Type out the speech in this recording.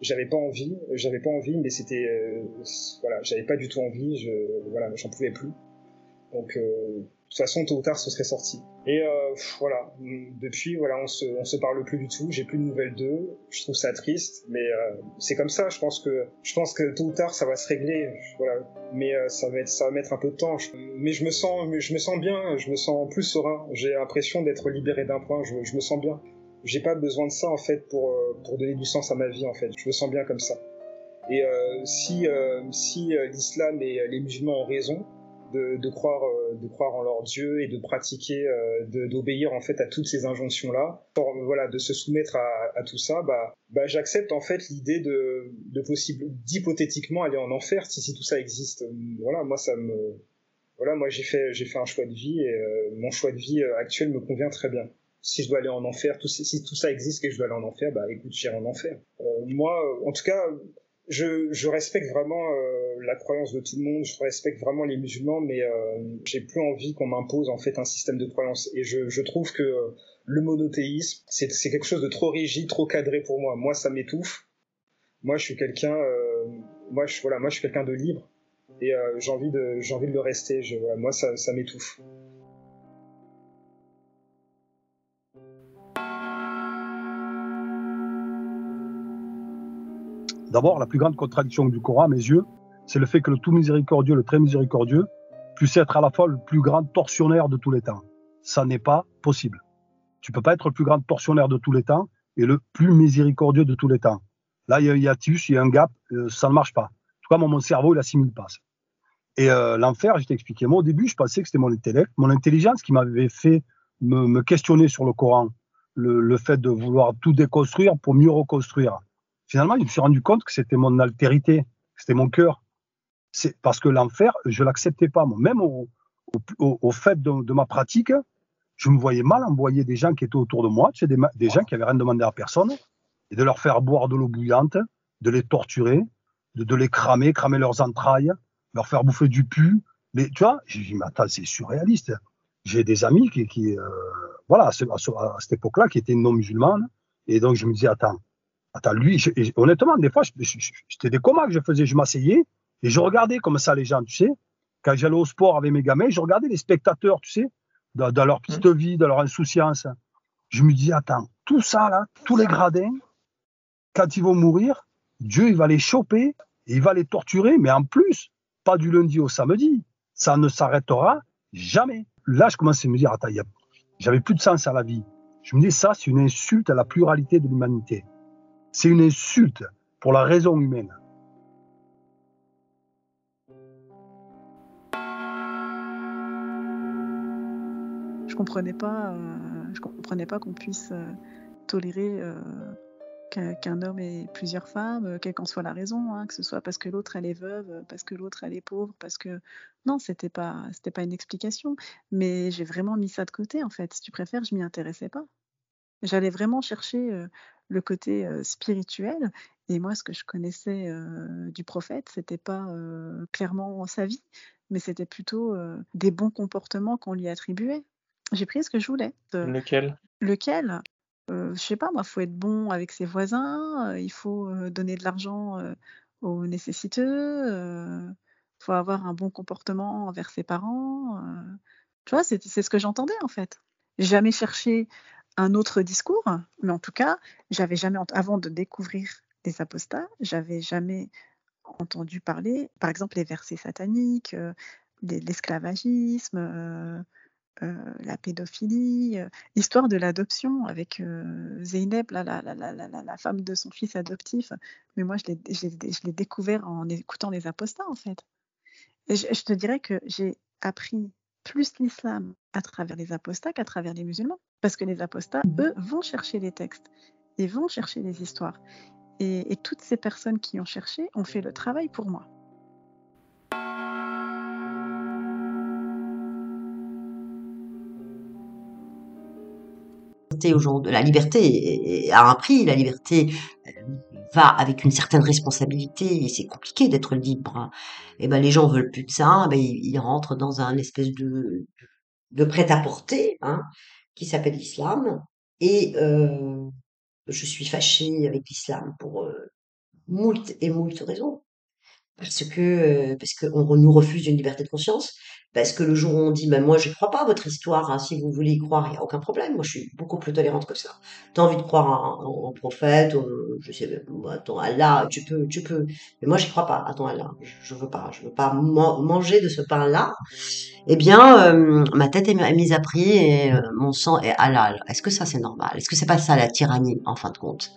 j'avais pas envie, j'avais pas envie, mais c'était, voilà, j'avais pas du tout envie, je, voilà, j'en pouvais plus. Donc, de toute façon, tôt ou tard, ce serait sorti. Et euh, voilà, depuis, voilà, on se, on se parle plus du tout. J'ai plus de nouvelles d'eux. Je trouve ça triste, mais euh, c'est comme ça. Je pense que, je pense que tôt ou tard, ça va se régler. Voilà, mais euh, ça va être, ça va mettre un peu de temps. mais je me sens, je me sens bien. Je me sens plus serein. J'ai l'impression d'être libéré d'un point. Je, je, me sens bien. J'ai pas besoin de ça en fait pour pour donner du sens à ma vie en fait. Je me sens bien comme ça. Et si si l'islam et les musulmans ont raison, de, croire, euh, de croire en leur Dieu et de pratiquer, euh, d'obéir en fait à toutes ces injonctions là, voilà, de se soumettre à, tout ça, bah, bah j'accepte en fait l'idée de, de possible, d'hypothétiquement aller en enfer si, si tout ça existe. Voilà, moi ça me, voilà, moi j'ai fait, fait un choix de vie et euh, mon choix de vie actuel me convient très bien. Si je dois aller en enfer, tout, si tout ça existe et que je dois aller en enfer, bah écoute, j'irai en enfer. moi, en tout cas, je, respecte vraiment euh, la croyance de tout le monde, je respecte vraiment les musulmans, mais euh, j'ai plus envie qu'on m'impose en fait un système de croyance. Et je, trouve que le monothéisme, c'est quelque chose de trop rigide, trop cadré pour moi. Moi, ça m'étouffe. Moi, je suis quelqu'un, euh, moi, voilà, moi, je suis quelqu'un de libre et euh, j'ai envie de, j'ai envie de le rester. Moi, ça, ça m'étouffe. D'abord, la plus grande contradiction du Coran, à mes yeux, c'est le fait que le tout miséricordieux, le très miséricordieux, puisse être à la fois le plus grand tortionnaire de tous les temps. Ça n'est pas possible. Tu peux pas être le plus grand tortionnaire de tous les temps et le plus miséricordieux de tous les temps. Là, il y a, a il y a un gap, euh, ça ne marche pas. En tout cas, mon cerveau, il assimile pas. Et euh, l'enfer, je t'ai expliqué. Moi, au début, je pensais que c'était mon intellect, mon intelligence qui m'avait fait me, questionner sur le Coran, le, fait de vouloir tout déconstruire pour mieux reconstruire finalement, je me suis rendu compte que c'était mon altérité, c'était mon cœur. C'est parce que l'enfer, je l'acceptais pas. Même au, au, fait de, ma pratique, je me voyais mal envoyer des gens qui étaient autour de moi, des, des gens qui avaient rien demandé à personne, et de leur faire boire de l'eau bouillante, de les torturer, de, les cramer, cramer leurs entrailles, leur faire bouffer du pu. Les, tu vois, j'ai dit, mais attends, c'est surréaliste. J'ai des amis qui, qui euh, voilà, à, à cette époque-là, qui étaient non musulmanes, et donc je me disais, attends, Attends, lui, honnêtement, des fois, c'était des comas que je faisais. Je m'asseyais et je regardais comme ça les gens, tu sais. Quand j'allais au sport avec mes gamins, je regardais les spectateurs, tu sais, dans, leur petite mmh. vie, dans leur insouciance. Je me disais, attends, tout ça, là, tous les gradins, quand ils vont mourir, Dieu, il va les choper, il va les torturer, mais en plus, pas du lundi au samedi. Ça ne s'arrêtera jamais. Là, je commençais à me dire, attends, j'avais plus de sens à la vie. Je me dis, ça, c'est une insulte à la pluralité de l'humanité. C'est une insulte pour la raison humaine. Je comprenais pas, euh, je comprenais pas qu'on puisse euh, tolérer euh, qu'un homme ait plusieurs femmes, quelle qu'en soit la raison, hein, que ce soit parce que l'autre elle est veuve, parce que l'autre elle est pauvre, parce que non, c'était pas, c'était pas une explication. Mais j'ai vraiment mis ça de côté en fait. Si tu préfères, je m'y intéressais pas. J'allais vraiment chercher le côté spirituel. Et moi, ce que je connaissais du prophète, c'était pas clairement sa vie, mais c'était plutôt des bons comportements qu'on lui attribuait. J'ai pris ce que je voulais. Lequel? Lequel? Je sais pas, moi, faut être bon avec ses voisins, il faut donner de l'argent aux nécessiteux, il faut avoir un bon comportement envers ses parents. tu vois, c'est ce que j'entendais en fait. Jamais cherché un autre discours, mais en tout cas, j'avais jamais, avant de découvrir les apostats, j'avais jamais entendu parler, par exemple, les versets sataniques, euh, l'esclavagisme, euh, euh, la pédophilie, l'histoire de l'adoption avec Zeynep, la, la, la, la, femme de son fils adoptif. Mais moi, je l'ai découvert en écoutant les apostats, en fait. Et je te dirais que j'ai appris plus l'islam à travers les apostats qu'à travers les musulmans. Parce que les apostats, mmh. eux, vont chercher les textes et vont chercher les histoires. Et, et toutes ces personnes qui ont cherché ont fait le travail pour moi. Aujourd'hui, la liberté a un prix, la liberté va avec une certaine responsabilité et c'est compliqué d'être libre. Et eh ben les gens veulent plus de ça, ben ils, rentrent dans un espèce de de prêt-à-porter hein, qui s'appelle l'islam et euh, je suis fâchée avec l'islam pour euh, moult et moult raisons. Parce que, euh, parce qu'on nous refuse une liberté de conscience, parce que le jour où on dit, ben moi je crois pas à votre histoire, hein, si vous voulez y croire, il n'y a aucun problème, moi je suis beaucoup plus tolérante que ça. T'as envie de croire en, prophète, je sais, attends, Allah, tu peux, tu peux, mais moi j'y crois pas, attends Allah, je, veux pas, je veux pas manger de ce pain-là. Eh bien, euh, ma tête est mise à prix et euh, mon sang est halal. Est-ce que ça c'est normal? Est-ce que c'est pas ça la tyrannie, en fin de compte?